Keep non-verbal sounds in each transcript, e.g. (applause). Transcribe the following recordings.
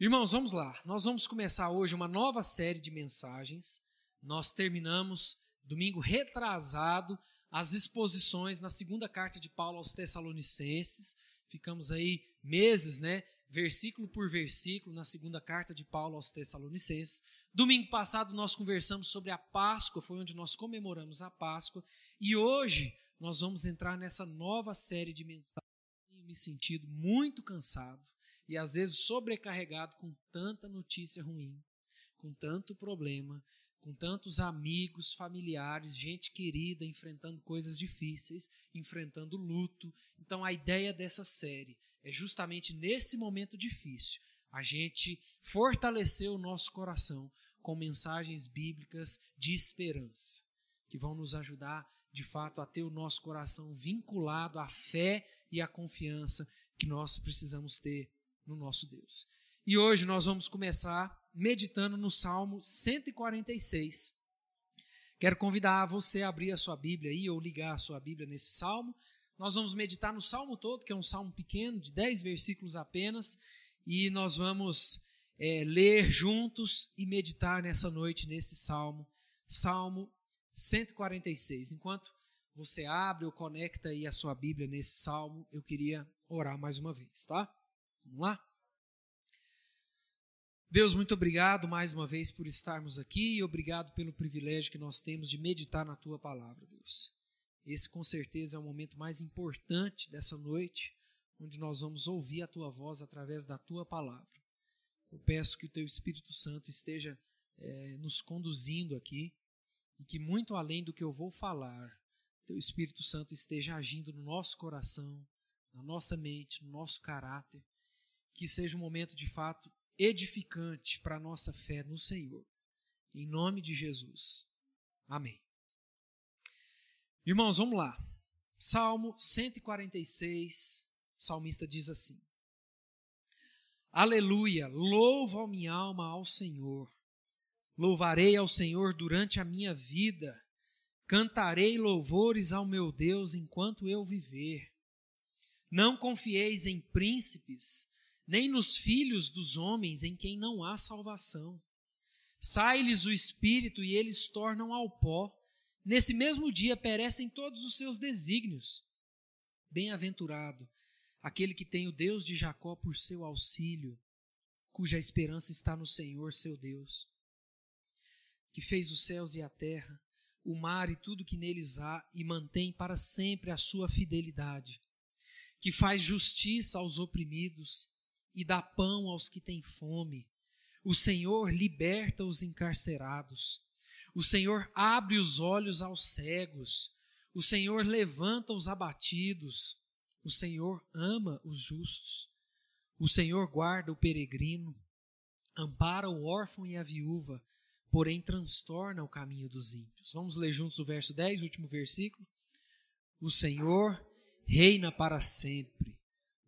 Irmãos, vamos lá. Nós vamos começar hoje uma nova série de mensagens. Nós terminamos domingo retrasado as exposições na segunda carta de Paulo aos Tessalonicenses. Ficamos aí meses, né, versículo por versículo na segunda carta de Paulo aos Tessalonicenses. Domingo passado nós conversamos sobre a Páscoa, foi onde nós comemoramos a Páscoa, e hoje nós vamos entrar nessa nova série de mensagens. Tenho me sentido muito cansado e às vezes sobrecarregado com tanta notícia ruim, com tanto problema, com tantos amigos, familiares, gente querida enfrentando coisas difíceis, enfrentando luto. Então a ideia dessa série é justamente nesse momento difícil a gente fortalecer o nosso coração com mensagens bíblicas de esperança, que vão nos ajudar de fato a ter o nosso coração vinculado à fé e à confiança que nós precisamos ter no nosso Deus. E hoje nós vamos começar meditando no Salmo 146. Quero convidar você a abrir a sua Bíblia aí ou ligar a sua Bíblia nesse salmo. Nós vamos meditar no salmo todo, que é um salmo pequeno, de 10 versículos apenas, e nós vamos é, ler juntos e meditar nessa noite nesse salmo, Salmo 146. Enquanto você abre ou conecta aí a sua Bíblia nesse salmo, eu queria orar mais uma vez, tá? Vamos lá? Deus, muito obrigado mais uma vez por estarmos aqui e obrigado pelo privilégio que nós temos de meditar na tua palavra, Deus. Esse com certeza é o momento mais importante dessa noite, onde nós vamos ouvir a tua voz através da tua palavra. Eu peço que o teu Espírito Santo esteja é, nos conduzindo aqui e que, muito além do que eu vou falar, teu Espírito Santo esteja agindo no nosso coração, na nossa mente, no nosso caráter que seja um momento de fato edificante para a nossa fé no Senhor. Em nome de Jesus. Amém. Irmãos, vamos lá. Salmo 146, o salmista diz assim: Aleluia, louva a minha alma ao Senhor. Louvarei ao Senhor durante a minha vida. Cantarei louvores ao meu Deus enquanto eu viver. Não confieis em príncipes, nem nos filhos dos homens em quem não há salvação. Sai-lhes o espírito e eles tornam ao pó. Nesse mesmo dia perecem todos os seus desígnios. Bem-aventurado aquele que tem o Deus de Jacó por seu auxílio, cuja esperança está no Senhor, seu Deus, que fez os céus e a terra, o mar e tudo que neles há, e mantém para sempre a sua fidelidade, que faz justiça aos oprimidos e dá pão aos que têm fome. O Senhor liberta os encarcerados. O Senhor abre os olhos aos cegos. O Senhor levanta os abatidos. O Senhor ama os justos. O Senhor guarda o peregrino. Ampara o órfão e a viúva, porém transtorna o caminho dos ímpios. Vamos ler juntos o verso 10, último versículo. O Senhor reina para sempre.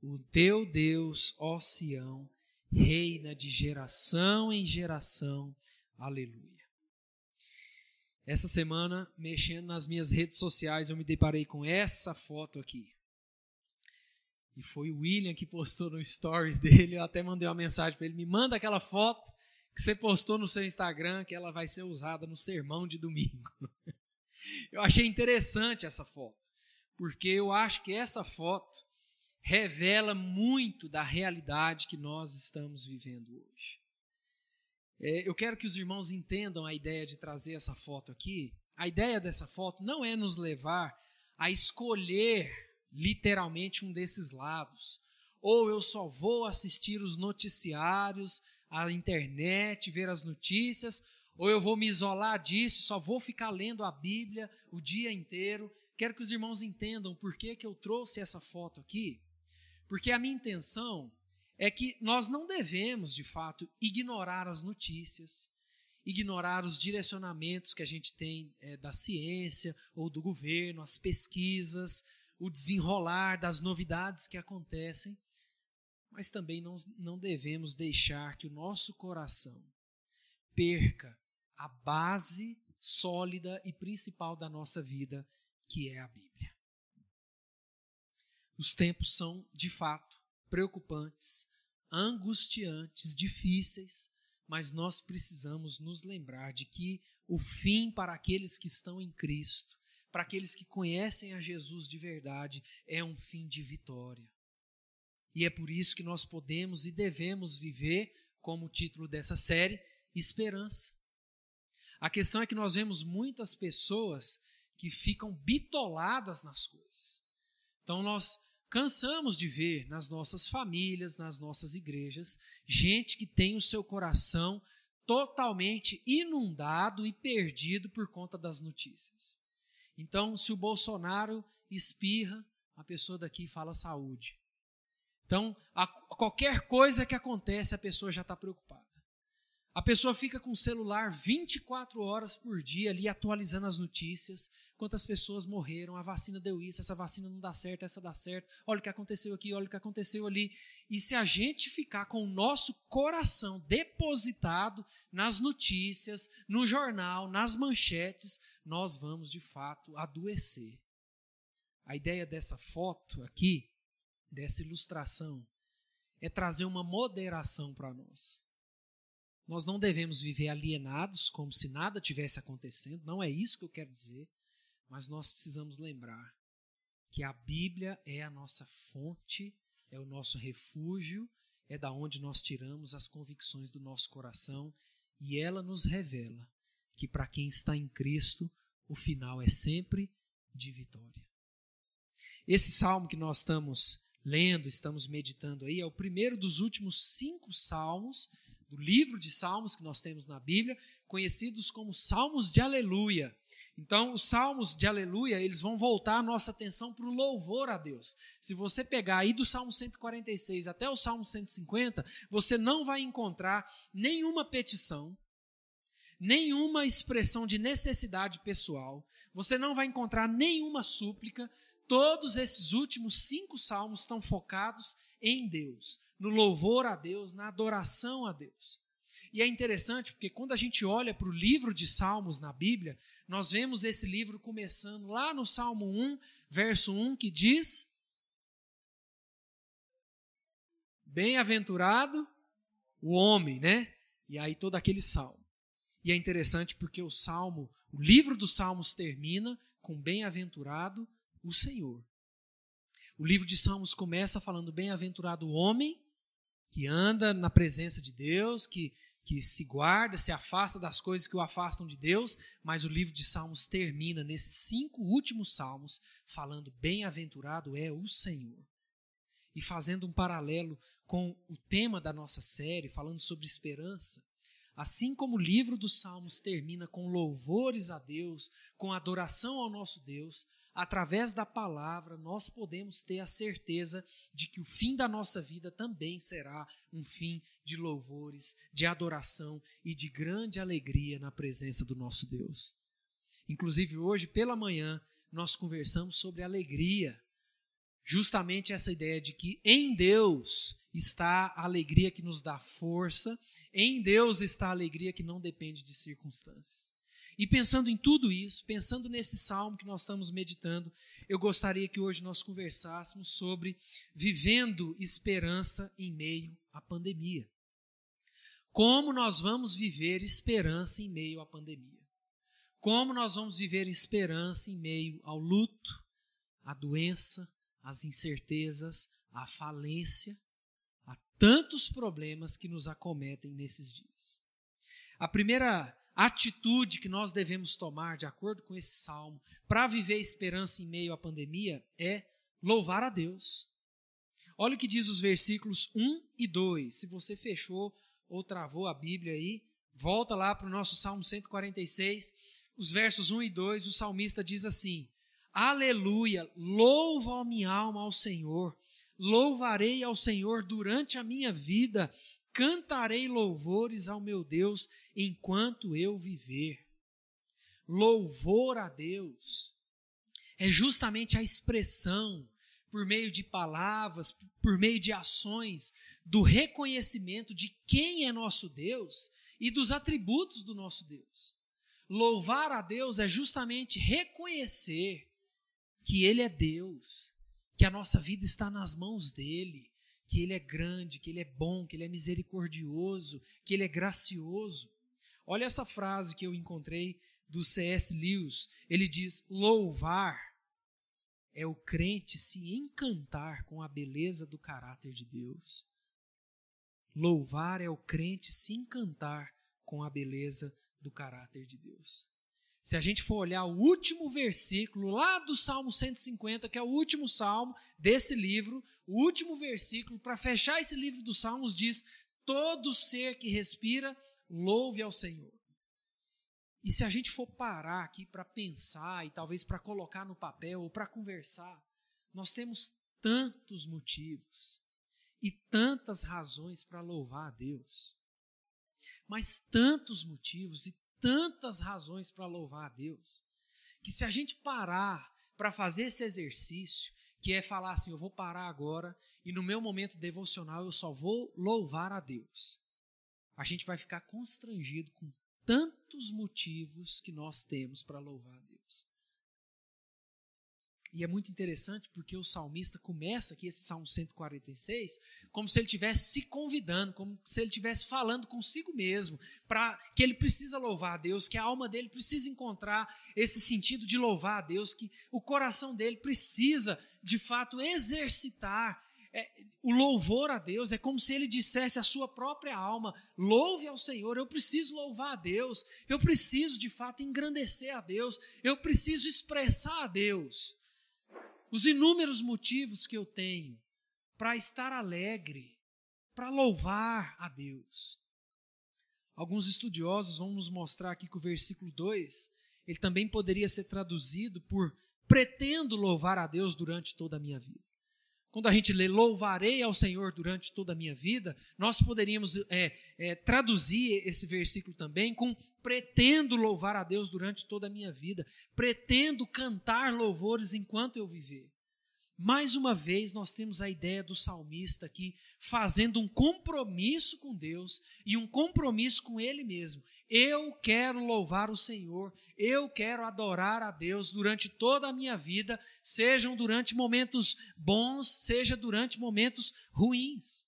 O teu Deus, ó Sião, reina de geração em geração. Aleluia. Essa semana, mexendo nas minhas redes sociais, eu me deparei com essa foto aqui. E foi o William que postou no stories (laughs) dele. Eu até mandei uma mensagem para ele: me manda aquela foto que você postou no seu Instagram, que ela vai ser usada no sermão de domingo. (laughs) Eu achei interessante essa foto, porque eu acho que essa foto revela muito da realidade que nós estamos vivendo hoje. É, eu quero que os irmãos entendam a ideia de trazer essa foto aqui. A ideia dessa foto não é nos levar a escolher literalmente um desses lados. Ou eu só vou assistir os noticiários, a internet, ver as notícias, ou eu vou me isolar disso, só vou ficar lendo a Bíblia o dia inteiro. Quero que os irmãos entendam por que, que eu trouxe essa foto aqui. Porque a minha intenção é que nós não devemos, de fato, ignorar as notícias, ignorar os direcionamentos que a gente tem é, da ciência ou do governo, as pesquisas, o desenrolar das novidades que acontecem, mas também não, não devemos deixar que o nosso coração perca a base sólida e principal da nossa vida, que é a Bíblia. Os tempos são, de fato, preocupantes, angustiantes, difíceis, mas nós precisamos nos lembrar de que o fim para aqueles que estão em Cristo, para aqueles que conhecem a Jesus de verdade, é um fim de vitória. E é por isso que nós podemos e devemos viver, como o título dessa série, esperança. A questão é que nós vemos muitas pessoas que ficam bitoladas nas coisas. Então nós cansamos de ver nas nossas famílias, nas nossas igrejas, gente que tem o seu coração totalmente inundado e perdido por conta das notícias. Então, se o Bolsonaro espirra, a pessoa daqui fala saúde. Então, a, qualquer coisa que acontece, a pessoa já está preocupada. A pessoa fica com o celular 24 horas por dia ali atualizando as notícias, quantas pessoas morreram, a vacina deu isso, essa vacina não dá certo, essa dá certo, olha o que aconteceu aqui, olha o que aconteceu ali. E se a gente ficar com o nosso coração depositado nas notícias, no jornal, nas manchetes, nós vamos de fato adoecer. A ideia dessa foto aqui dessa ilustração é trazer uma moderação para nós. Nós não devemos viver alienados como se nada tivesse acontecendo, não é isso que eu quero dizer, mas nós precisamos lembrar que a Bíblia é a nossa fonte, é o nosso refúgio, é da onde nós tiramos as convicções do nosso coração e ela nos revela que para quem está em Cristo, o final é sempre de vitória. Esse salmo que nós estamos lendo, estamos meditando aí, é o primeiro dos últimos cinco salmos do livro de salmos que nós temos na Bíblia, conhecidos como salmos de aleluia. Então, os salmos de aleluia, eles vão voltar a nossa atenção para o louvor a Deus. Se você pegar aí do Salmo 146 até o Salmo 150, você não vai encontrar nenhuma petição, nenhuma expressão de necessidade pessoal, você não vai encontrar nenhuma súplica, Todos esses últimos cinco salmos estão focados em Deus, no louvor a Deus, na adoração a Deus. E é interessante porque quando a gente olha para o livro de Salmos na Bíblia, nós vemos esse livro começando lá no Salmo 1, verso 1, que diz: Bem-aventurado o homem, né? E aí todo aquele salmo. E é interessante porque o salmo, o livro dos Salmos termina com bem-aventurado o Senhor. O livro de Salmos começa falando: Bem-aventurado o homem que anda na presença de Deus, que, que se guarda, se afasta das coisas que o afastam de Deus, mas o livro de Salmos termina nesses cinco últimos salmos falando: Bem-aventurado é o Senhor. E fazendo um paralelo com o tema da nossa série, falando sobre esperança, Assim como o livro dos Salmos termina com louvores a Deus, com adoração ao nosso Deus, através da palavra, nós podemos ter a certeza de que o fim da nossa vida também será um fim de louvores, de adoração e de grande alegria na presença do nosso Deus. Inclusive, hoje pela manhã, nós conversamos sobre alegria. Justamente essa ideia de que em Deus está a alegria que nos dá força, em Deus está a alegria que não depende de circunstâncias. E pensando em tudo isso, pensando nesse salmo que nós estamos meditando, eu gostaria que hoje nós conversássemos sobre vivendo esperança em meio à pandemia. Como nós vamos viver esperança em meio à pandemia? Como nós vamos viver esperança em meio ao luto, à doença, às incertezas, à falência, a tantos problemas que nos acometem nesses dias? A primeira atitude que nós devemos tomar, de acordo com esse salmo, para viver esperança em meio à pandemia é louvar a Deus. Olha o que diz os versículos 1 e 2. Se você fechou ou travou a Bíblia aí, volta lá para o nosso Salmo 146, os versos 1 e 2, o salmista diz assim: Aleluia, louva a minha alma ao Senhor, louvarei ao Senhor durante a minha vida, cantarei louvores ao meu Deus enquanto eu viver. Louvor a Deus é justamente a expressão, por meio de palavras, por meio de ações, do reconhecimento de quem é nosso Deus e dos atributos do nosso Deus. Louvar a Deus é justamente reconhecer que Ele é Deus, que a nossa vida está nas mãos dEle, que Ele é grande, que Ele é bom, que Ele é misericordioso, que Ele é gracioso. Olha essa frase que eu encontrei do C.S. Lewis. Ele diz: louvar é o crente se encantar com a beleza do caráter de Deus. Louvar é o crente se encantar com a beleza do caráter de Deus. Se a gente for olhar o último versículo lá do Salmo 150, que é o último salmo desse livro, o último versículo, para fechar esse livro dos Salmos, diz: Todo ser que respira, louve ao Senhor. E se a gente for parar aqui para pensar e talvez para colocar no papel ou para conversar, nós temos tantos motivos e tantas razões para louvar a Deus. Mas tantos motivos e tantas razões para louvar a Deus, que se a gente parar para fazer esse exercício, que é falar assim, eu vou parar agora e no meu momento devocional eu só vou louvar a Deus. A gente vai ficar constrangido com tantos motivos que nós temos para louvar a Deus. E é muito interessante porque o salmista começa aqui, esse Salmo 146, como se ele estivesse se convidando, como se ele estivesse falando consigo mesmo, para que ele precisa louvar a Deus, que a alma dele precisa encontrar esse sentido de louvar a Deus, que o coração dele precisa, de fato, exercitar é, o louvor a Deus. É como se ele dissesse à sua própria alma: louve ao Senhor, eu preciso louvar a Deus, eu preciso, de fato, engrandecer a Deus, eu preciso expressar a Deus os inúmeros motivos que eu tenho para estar alegre, para louvar a Deus. Alguns estudiosos vão nos mostrar aqui que o versículo 2, ele também poderia ser traduzido por pretendo louvar a Deus durante toda a minha vida. Quando a gente lê louvarei ao Senhor durante toda a minha vida, nós poderíamos é, é, traduzir esse versículo também com pretendo louvar a Deus durante toda a minha vida, pretendo cantar louvores enquanto eu viver. Mais uma vez, nós temos a ideia do salmista aqui fazendo um compromisso com Deus e um compromisso com Ele mesmo. Eu quero louvar o Senhor, eu quero adorar a Deus durante toda a minha vida, sejam durante momentos bons, seja durante momentos ruins.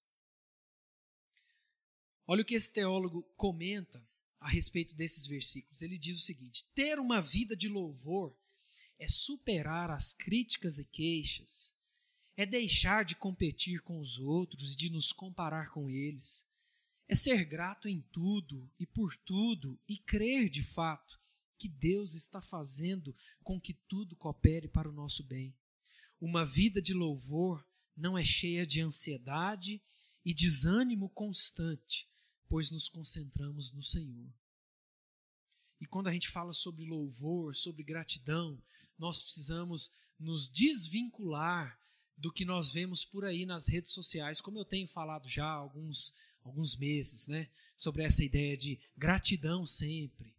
Olha o que esse teólogo comenta a respeito desses versículos. Ele diz o seguinte: ter uma vida de louvor é superar as críticas e queixas, é deixar de competir com os outros e de nos comparar com eles, é ser grato em tudo e por tudo e crer de fato que Deus está fazendo com que tudo coopere para o nosso bem. Uma vida de louvor não é cheia de ansiedade e desânimo constante, pois nos concentramos no Senhor. E quando a gente fala sobre louvor, sobre gratidão, nós precisamos nos desvincular do que nós vemos por aí nas redes sociais, como eu tenho falado já há alguns, alguns meses, né? Sobre essa ideia de gratidão sempre,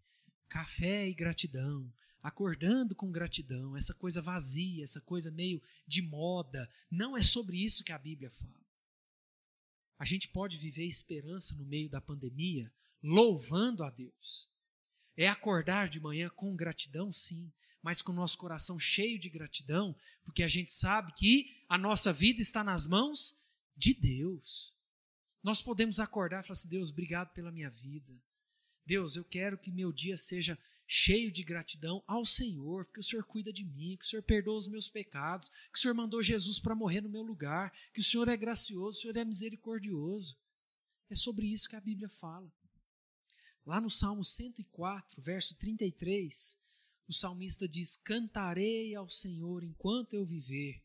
café e gratidão, acordando com gratidão, essa coisa vazia, essa coisa meio de moda. Não é sobre isso que a Bíblia fala. A gente pode viver esperança no meio da pandemia, louvando a Deus. É acordar de manhã com gratidão, sim, mas com o nosso coração cheio de gratidão, porque a gente sabe que a nossa vida está nas mãos de Deus. Nós podemos acordar e falar assim: Deus, obrigado pela minha vida. Deus, eu quero que meu dia seja cheio de gratidão ao Senhor, porque o Senhor cuida de mim, que o Senhor perdoa os meus pecados, que o Senhor mandou Jesus para morrer no meu lugar, que o Senhor é gracioso, o Senhor é misericordioso. É sobre isso que a Bíblia fala. Lá no Salmo 104, verso 33, o salmista diz: Cantarei ao Senhor enquanto eu viver,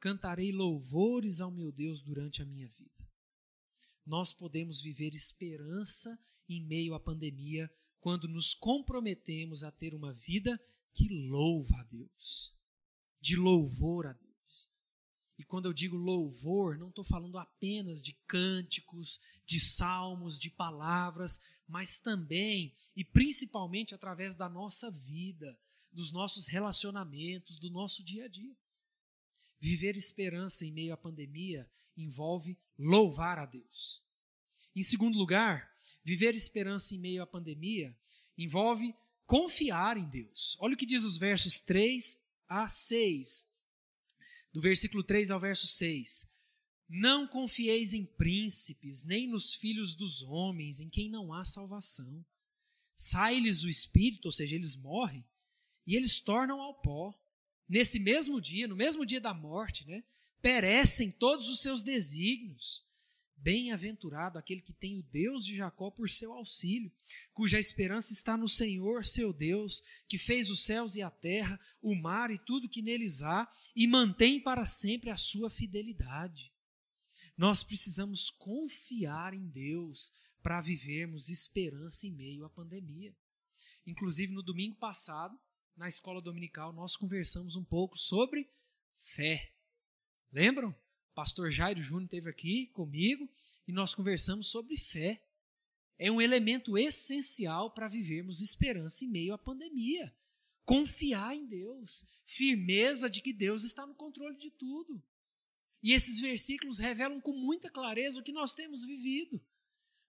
cantarei louvores ao meu Deus durante a minha vida. Nós podemos viver esperança em meio à pandemia quando nos comprometemos a ter uma vida que louva a Deus, de louvor a Deus. E quando eu digo louvor, não estou falando apenas de cânticos, de salmos, de palavras, mas também e principalmente através da nossa vida, dos nossos relacionamentos, do nosso dia a dia. Viver esperança em meio à pandemia envolve louvar a Deus. Em segundo lugar, viver esperança em meio à pandemia envolve confiar em Deus. Olha o que diz os versos 3 a 6 do versículo 3 ao verso 6. Não confieis em príncipes, nem nos filhos dos homens, em quem não há salvação. Sai-lhes o espírito, ou seja, eles morrem, e eles tornam ao pó. Nesse mesmo dia, no mesmo dia da morte, né, perecem todos os seus desígnios. Bem-aventurado aquele que tem o Deus de Jacó por seu auxílio, cuja esperança está no Senhor, seu Deus, que fez os céus e a terra, o mar e tudo que neles há, e mantém para sempre a sua fidelidade. Nós precisamos confiar em Deus para vivermos esperança em meio à pandemia. Inclusive, no domingo passado, na escola dominical, nós conversamos um pouco sobre fé. Lembram? pastor Jairo Júnior esteve aqui comigo e nós conversamos sobre fé. É um elemento essencial para vivermos esperança em meio à pandemia. Confiar em Deus, firmeza de que Deus está no controle de tudo. E esses versículos revelam com muita clareza o que nós temos vivido.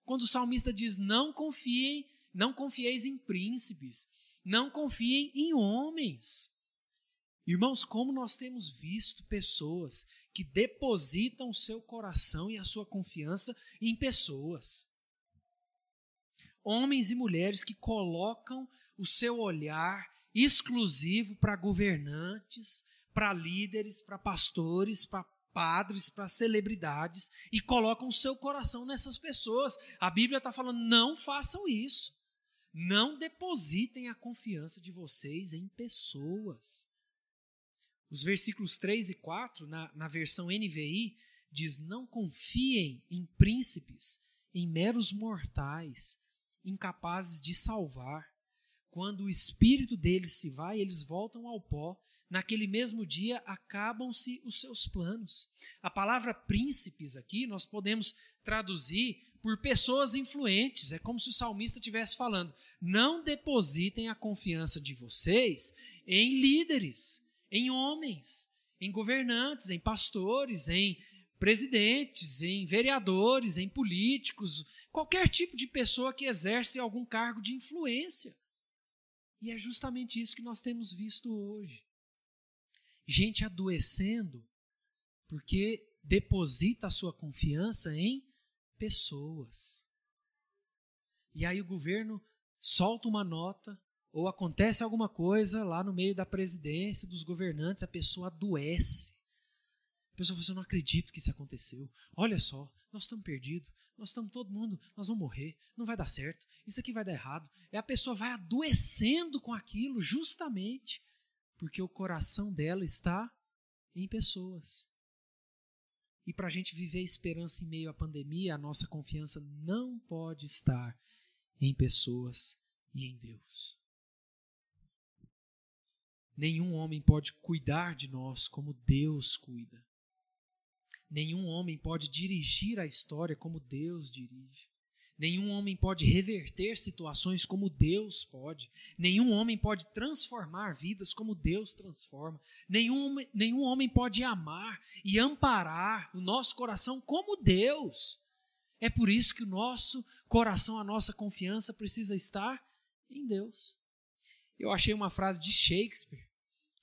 Quando o salmista diz: "Não confiem, não confieis em príncipes, não confiem em homens". Irmãos, como nós temos visto pessoas que depositam seu coração e a sua confiança em pessoas. Homens e mulheres que colocam o seu olhar exclusivo para governantes, para líderes, para pastores, para padres, para celebridades e colocam o seu coração nessas pessoas. A Bíblia está falando: não façam isso. Não depositem a confiança de vocês em pessoas. Os versículos 3 e 4, na, na versão NVI, diz: Não confiem em príncipes, em meros mortais, incapazes de salvar. Quando o espírito deles se vai, eles voltam ao pó. Naquele mesmo dia acabam-se os seus planos. A palavra príncipes aqui nós podemos traduzir por pessoas influentes. É como se o salmista estivesse falando: não depositem a confiança de vocês em líderes, em homens, em governantes, em pastores, em presidentes, em vereadores, em políticos, qualquer tipo de pessoa que exerce algum cargo de influência. E é justamente isso que nós temos visto hoje. Gente adoecendo porque deposita a sua confiança em pessoas. E aí o governo solta uma nota ou acontece alguma coisa lá no meio da presidência, dos governantes, a pessoa adoece. A pessoa fala assim, eu não acredito que isso aconteceu. Olha só, nós estamos perdidos, nós estamos todo mundo, nós vamos morrer, não vai dar certo, isso aqui vai dar errado. E a pessoa vai adoecendo com aquilo justamente porque o coração dela está em pessoas. E para a gente viver esperança em meio à pandemia, a nossa confiança não pode estar em pessoas e em Deus. Nenhum homem pode cuidar de nós como Deus cuida. Nenhum homem pode dirigir a história como Deus dirige. Nenhum homem pode reverter situações como Deus pode. Nenhum homem pode transformar vidas como Deus transforma. Nenhum, nenhum homem pode amar e amparar o nosso coração como Deus. É por isso que o nosso coração, a nossa confiança precisa estar em Deus. Eu achei uma frase de Shakespeare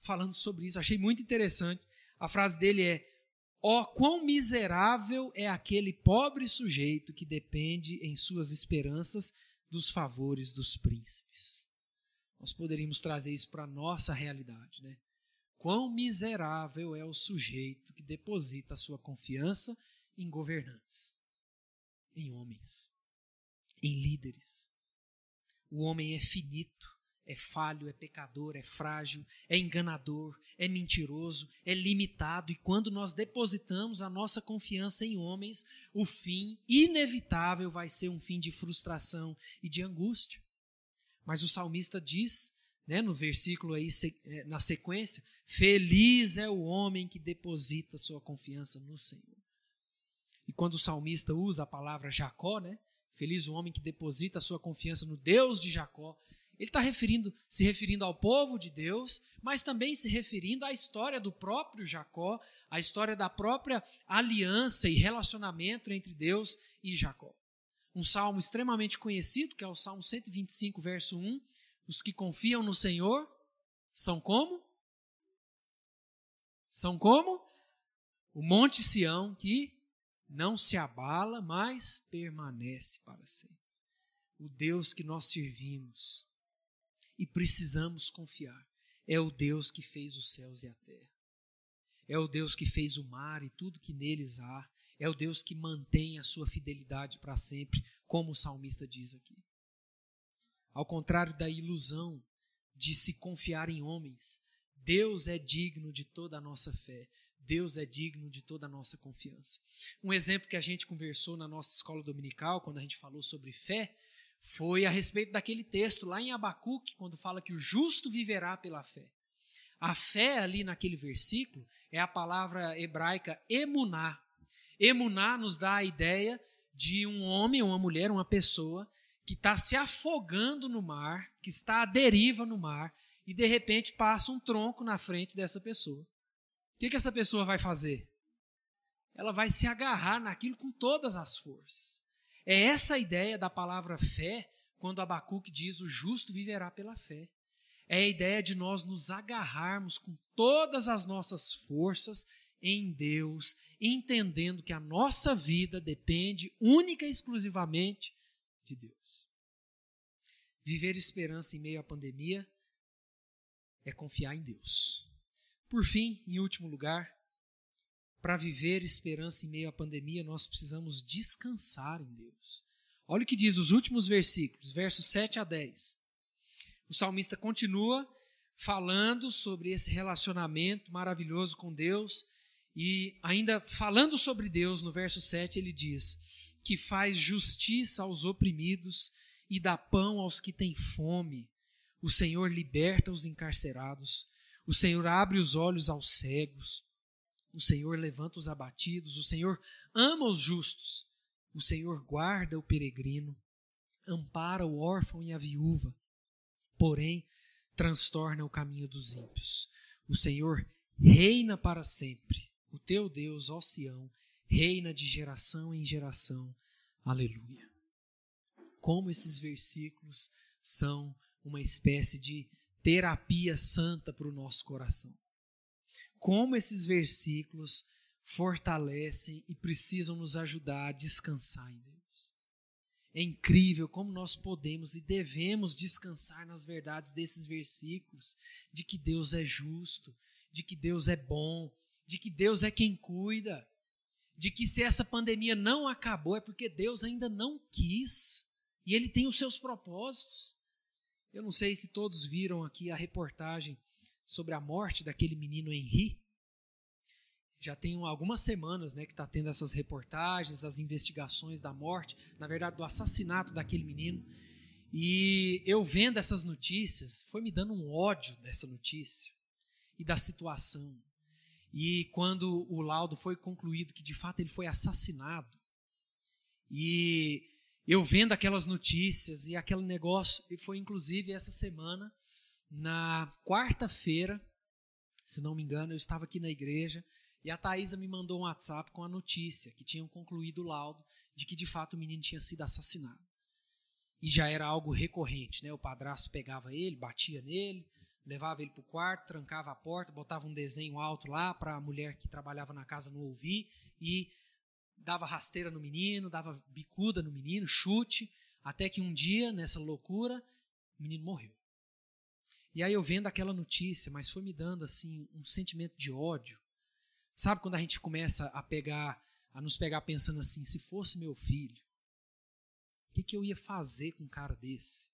falando sobre isso, achei muito interessante. A frase dele é: Ó, oh, quão miserável é aquele pobre sujeito que depende em suas esperanças dos favores dos príncipes. Nós poderíamos trazer isso para a nossa realidade, né? Quão miserável é o sujeito que deposita a sua confiança em governantes, em homens, em líderes. O homem é finito, é falho, é pecador, é frágil, é enganador, é mentiroso, é limitado. E quando nós depositamos a nossa confiança em homens, o fim inevitável vai ser um fim de frustração e de angústia. Mas o salmista diz, né, no versículo aí é, na sequência, feliz é o homem que deposita sua confiança no Senhor. E quando o salmista usa a palavra Jacó, né, feliz o homem que deposita sua confiança no Deus de Jacó, ele está referindo, se referindo ao povo de Deus, mas também se referindo à história do próprio Jacó, à história da própria aliança e relacionamento entre Deus e Jacó. Um salmo extremamente conhecido, que é o Salmo 125, verso 1. Os que confiam no Senhor são como? São como? O Monte Sião que não se abala, mas permanece para sempre. O Deus que nós servimos e precisamos confiar é o Deus que fez os céus e a terra. É o Deus que fez o mar e tudo que neles há. É o Deus que mantém a sua fidelidade para sempre, como o salmista diz aqui. Ao contrário da ilusão de se confiar em homens, Deus é digno de toda a nossa fé. Deus é digno de toda a nossa confiança. Um exemplo que a gente conversou na nossa escola dominical, quando a gente falou sobre fé, foi a respeito daquele texto lá em Abacuque, quando fala que o justo viverá pela fé. A fé ali naquele versículo é a palavra hebraica emuná. Emuná nos dá a ideia de um homem, uma mulher, uma pessoa que está se afogando no mar, que está à deriva no mar, e de repente passa um tronco na frente dessa pessoa. O que, que essa pessoa vai fazer? Ela vai se agarrar naquilo com todas as forças. É essa a ideia da palavra fé, quando Abacuque diz: o justo viverá pela fé. É a ideia de nós nos agarrarmos com todas as nossas forças em Deus, entendendo que a nossa vida depende única e exclusivamente de Deus. Viver esperança em meio à pandemia é confiar em Deus. Por fim, em último lugar, para viver esperança em meio à pandemia, nós precisamos descansar em Deus. Olha o que diz os últimos versículos, versos 7 a 10. O salmista continua falando sobre esse relacionamento maravilhoso com Deus e ainda falando sobre Deus, no verso 7 ele diz: que faz justiça aos oprimidos e dá pão aos que têm fome. O Senhor liberta os encarcerados. O Senhor abre os olhos aos cegos. O Senhor levanta os abatidos. O Senhor ama os justos. O Senhor guarda o peregrino. Ampara o órfão e a viúva. Porém, transtorna o caminho dos ímpios. O Senhor reina para sempre. O teu Deus, ó Sião, reina de geração em geração. Aleluia. Como esses versículos são uma espécie de terapia santa para o nosso coração. Como esses versículos fortalecem e precisam nos ajudar a descansar em Deus. É incrível como nós podemos e devemos descansar nas verdades desses versículos, de que Deus é justo, de que Deus é bom, de que Deus é quem cuida, de que se essa pandemia não acabou é porque Deus ainda não quis e Ele tem os seus propósitos. Eu não sei se todos viram aqui a reportagem sobre a morte daquele menino Henri. Já tem algumas semanas né, que está tendo essas reportagens, as investigações da morte, na verdade, do assassinato daquele menino. E eu vendo essas notícias, foi me dando um ódio dessa notícia e da situação. E quando o laudo foi concluído que de fato ele foi assassinado, e eu vendo aquelas notícias e aquele negócio, e foi inclusive essa semana, na quarta-feira, se não me engano, eu estava aqui na igreja e a Thaisa me mandou um WhatsApp com a notícia que tinham concluído o laudo de que de fato o menino tinha sido assassinado. E já era algo recorrente, né? O padrasto pegava ele, batia nele, levava ele para o quarto, trancava a porta, botava um desenho alto lá para a mulher que trabalhava na casa não ouvir e dava rasteira no menino, dava bicuda no menino, chute, até que um dia, nessa loucura, o menino morreu. E aí eu vendo aquela notícia, mas foi me dando assim um sentimento de ódio. Sabe quando a gente começa a pegar, a nos pegar pensando assim, se fosse meu filho, o que, que eu ia fazer com um cara desse?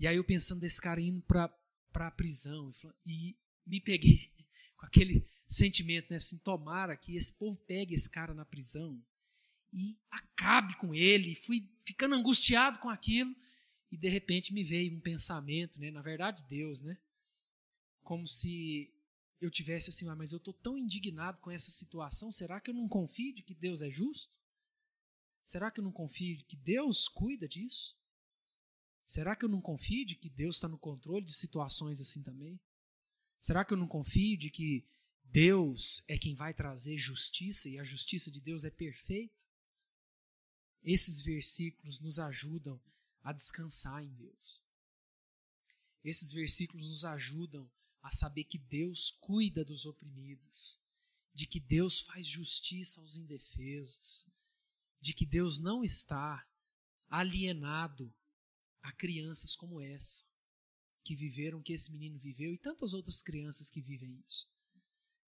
E aí eu pensando desse cara indo para para a prisão e me peguei (laughs) com aquele sentimento, né, assim, tomara que esse povo pegue esse cara na prisão e acabe com ele. E fui ficando angustiado com aquilo e de repente me veio um pensamento, né, na verdade Deus, né, como se eu tivesse assim, ah, mas eu estou tão indignado com essa situação, será que eu não confio de que Deus é justo? Será que eu não confio de que Deus cuida disso? Será que eu não confio de que Deus está no controle de situações assim também? Será que eu não confio de que Deus é quem vai trazer justiça e a justiça de Deus é perfeita? Esses versículos nos ajudam a descansar em Deus. Esses versículos nos ajudam a saber que Deus cuida dos oprimidos, de que Deus faz justiça aos indefesos, de que Deus não está alienado a crianças como essa, que viveram o que esse menino viveu e tantas outras crianças que vivem isso.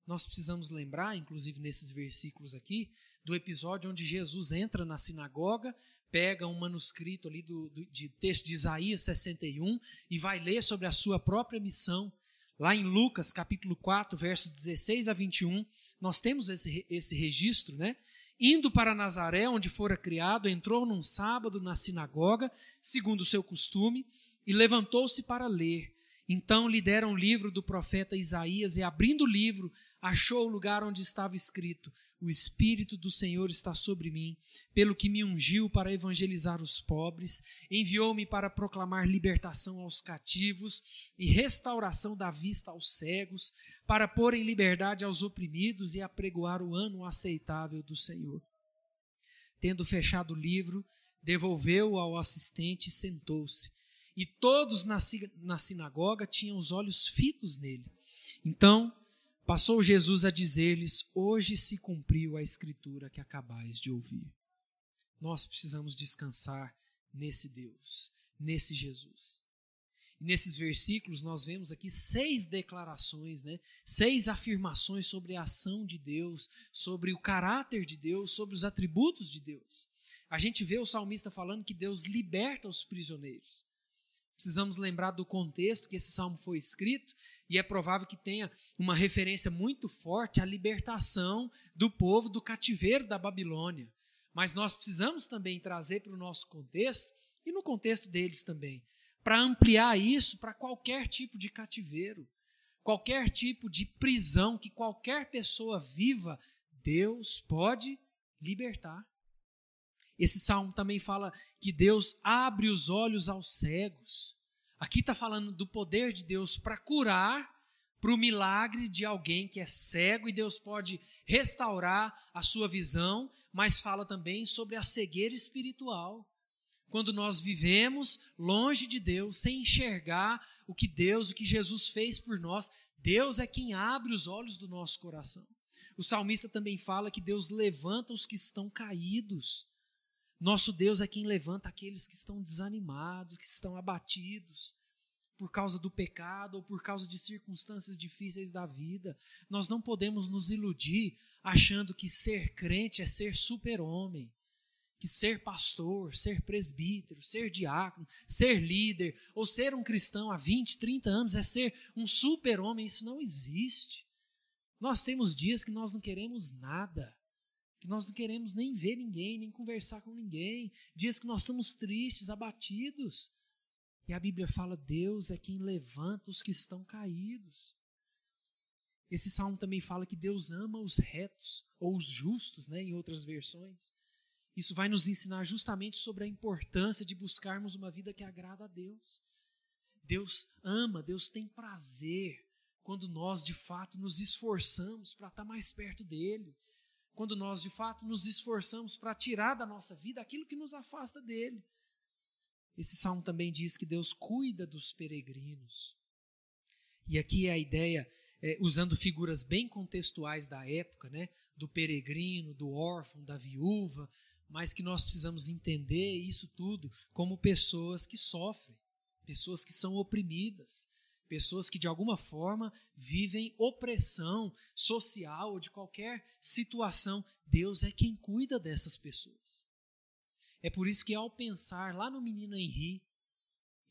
Nós precisamos lembrar, inclusive nesses versículos aqui, do episódio onde Jesus entra na sinagoga, pega um manuscrito ali do, do, de texto de Isaías 61 e vai ler sobre a sua própria missão. Lá em Lucas, capítulo 4, versos 16 a 21, nós temos esse, esse registro, né? Indo para Nazaré, onde fora criado, entrou num sábado na sinagoga, segundo o seu costume, e levantou-se para ler. Então lhe deram o livro do profeta Isaías, e abrindo o livro, achou o lugar onde estava escrito: O Espírito do Senhor está sobre mim, pelo que me ungiu para evangelizar os pobres, enviou-me para proclamar libertação aos cativos e restauração da vista aos cegos, para pôr em liberdade aos oprimidos e apregoar o ano aceitável do Senhor. Tendo fechado o livro, devolveu-o ao assistente e sentou-se. E todos na, na sinagoga tinham os olhos fitos nele. Então passou Jesus a dizer-lhes: Hoje se cumpriu a escritura que acabais de ouvir. Nós precisamos descansar nesse Deus, nesse Jesus. E nesses versículos nós vemos aqui seis declarações, né? seis afirmações sobre a ação de Deus, sobre o caráter de Deus, sobre os atributos de Deus. A gente vê o salmista falando que Deus liberta os prisioneiros. Precisamos lembrar do contexto que esse salmo foi escrito, e é provável que tenha uma referência muito forte à libertação do povo do cativeiro da Babilônia. Mas nós precisamos também trazer para o nosso contexto, e no contexto deles também, para ampliar isso para qualquer tipo de cativeiro, qualquer tipo de prisão que qualquer pessoa viva, Deus pode libertar. Esse salmo também fala que Deus abre os olhos aos cegos. Aqui está falando do poder de Deus para curar, para o milagre de alguém que é cego e Deus pode restaurar a sua visão, mas fala também sobre a cegueira espiritual. Quando nós vivemos longe de Deus, sem enxergar o que Deus, o que Jesus fez por nós, Deus é quem abre os olhos do nosso coração. O salmista também fala que Deus levanta os que estão caídos. Nosso Deus é quem levanta aqueles que estão desanimados, que estão abatidos por causa do pecado ou por causa de circunstâncias difíceis da vida. Nós não podemos nos iludir achando que ser crente é ser super-homem, que ser pastor, ser presbítero, ser diácono, ser líder ou ser um cristão há 20, 30 anos é ser um super-homem. Isso não existe. Nós temos dias que nós não queremos nada que nós não queremos nem ver ninguém, nem conversar com ninguém, dias que nós estamos tristes, abatidos. E a Bíblia fala: Deus é quem levanta os que estão caídos. Esse salmo também fala que Deus ama os retos, ou os justos, né, em outras versões. Isso vai nos ensinar justamente sobre a importância de buscarmos uma vida que agrada a Deus. Deus ama, Deus tem prazer quando nós de fato nos esforçamos para estar mais perto dele, quando nós de fato nos esforçamos para tirar da nossa vida aquilo que nos afasta dele. Esse salmo também diz que Deus cuida dos peregrinos. E aqui é a ideia, é, usando figuras bem contextuais da época, né, do peregrino, do órfão, da viúva, mas que nós precisamos entender isso tudo como pessoas que sofrem, pessoas que são oprimidas, Pessoas que de alguma forma vivem opressão social ou de qualquer situação. Deus é quem cuida dessas pessoas. É por isso que, ao pensar lá no menino Henri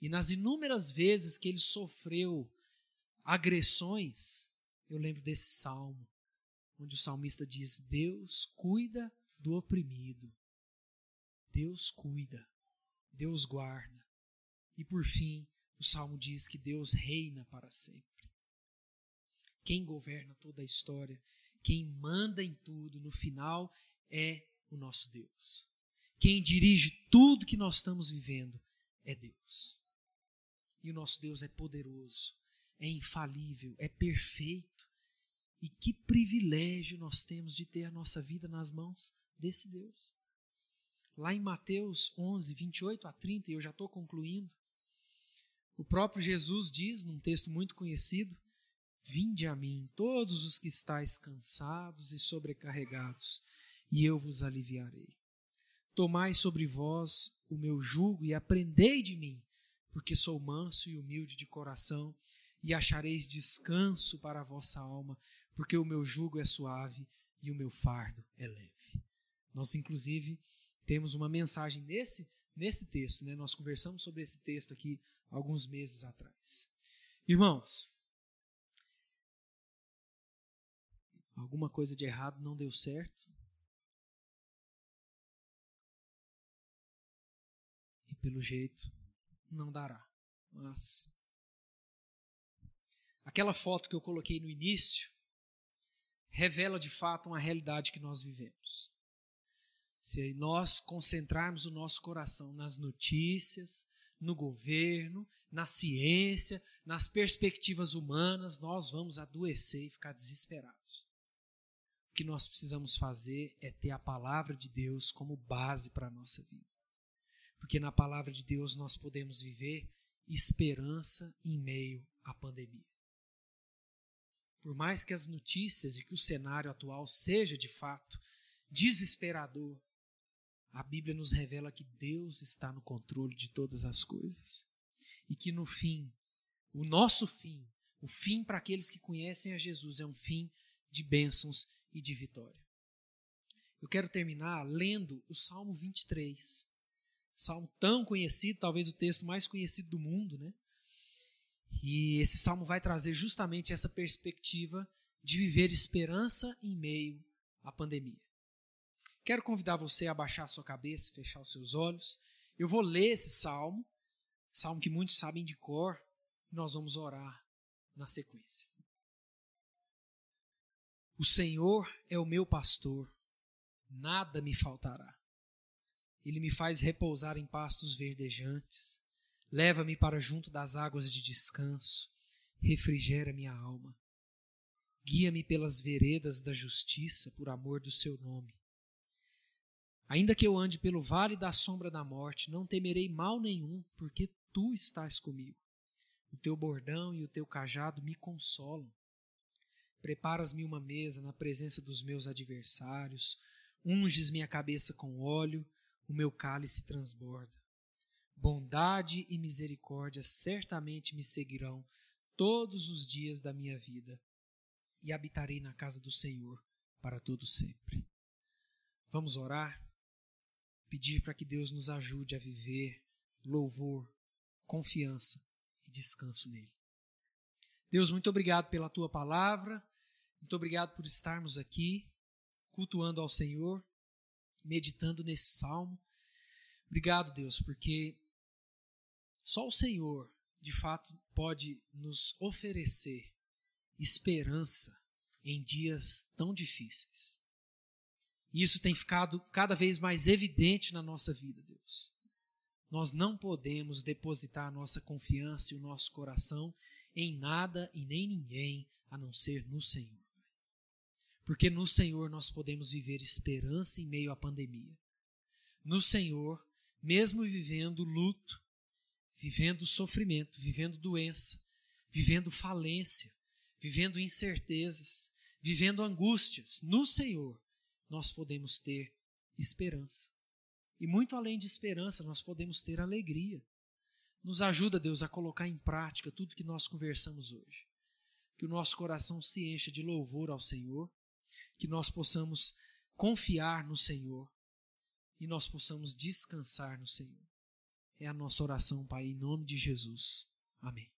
e nas inúmeras vezes que ele sofreu agressões, eu lembro desse salmo, onde o salmista diz: Deus cuida do oprimido. Deus cuida, Deus guarda. E por fim, o salmo diz que Deus reina para sempre. Quem governa toda a história, quem manda em tudo, no final, é o nosso Deus. Quem dirige tudo que nós estamos vivendo é Deus. E o nosso Deus é poderoso, é infalível, é perfeito. E que privilégio nós temos de ter a nossa vida nas mãos desse Deus. Lá em Mateus 11, 28 a 30, e eu já estou concluindo, o próprio Jesus diz, num texto muito conhecido: Vinde a mim, todos os que estáis cansados e sobrecarregados, e eu vos aliviarei. Tomai sobre vós o meu jugo e aprendei de mim, porque sou manso e humilde de coração, e achareis descanso para a vossa alma, porque o meu jugo é suave e o meu fardo é leve. Nós, inclusive, temos uma mensagem nesse, nesse texto, né? nós conversamos sobre esse texto aqui alguns meses atrás. Irmãos, alguma coisa de errado não deu certo? E pelo jeito não dará. Mas aquela foto que eu coloquei no início revela de fato uma realidade que nós vivemos. Se nós concentrarmos o nosso coração nas notícias, no governo, na ciência, nas perspectivas humanas, nós vamos adoecer e ficar desesperados. O que nós precisamos fazer é ter a palavra de Deus como base para a nossa vida. Porque na palavra de Deus nós podemos viver esperança em meio à pandemia. Por mais que as notícias e que o cenário atual seja de fato desesperador, a Bíblia nos revela que Deus está no controle de todas as coisas e que no fim, o nosso fim, o fim para aqueles que conhecem a Jesus é um fim de bênçãos e de vitória. Eu quero terminar lendo o Salmo 23. Salmo tão conhecido, talvez o texto mais conhecido do mundo, né? E esse salmo vai trazer justamente essa perspectiva de viver esperança em meio à pandemia. Quero convidar você a baixar a sua cabeça, fechar os seus olhos. Eu vou ler esse salmo, salmo que muitos sabem de cor, e nós vamos orar na sequência. O Senhor é o meu pastor, nada me faltará. Ele me faz repousar em pastos verdejantes Leva-me para junto das águas de descanso, refrigera minha alma. Guia-me pelas veredas da justiça por amor do seu nome. Ainda que eu ande pelo vale da sombra da morte, não temerei mal nenhum, porque tu estás comigo. O teu bordão e o teu cajado me consolam. Preparas-me uma mesa na presença dos meus adversários, unges minha cabeça com óleo, o meu cálice transborda. Bondade e misericórdia certamente me seguirão todos os dias da minha vida e habitarei na casa do Senhor para todo sempre. Vamos orar, pedir para que Deus nos ajude a viver louvor, confiança e descanso nele. Deus, muito obrigado pela tua palavra, muito obrigado por estarmos aqui cultuando ao Senhor, meditando nesse salmo. Obrigado, Deus, porque só o Senhor, de fato, pode nos oferecer esperança em dias tão difíceis. E isso tem ficado cada vez mais evidente na nossa vida, Deus. Nós não podemos depositar a nossa confiança e o nosso coração em nada e nem ninguém a não ser no Senhor. Porque no Senhor nós podemos viver esperança em meio à pandemia. No Senhor, mesmo vivendo luto, vivendo sofrimento, vivendo doença, vivendo falência, vivendo incertezas, vivendo angústias, no Senhor nós podemos ter esperança. E muito além de esperança, nós podemos ter alegria. Nos ajuda, Deus, a colocar em prática tudo que nós conversamos hoje. Que o nosso coração se encha de louvor ao Senhor, que nós possamos confiar no Senhor e nós possamos descansar no Senhor. É a nossa oração, Pai, em nome de Jesus. Amém.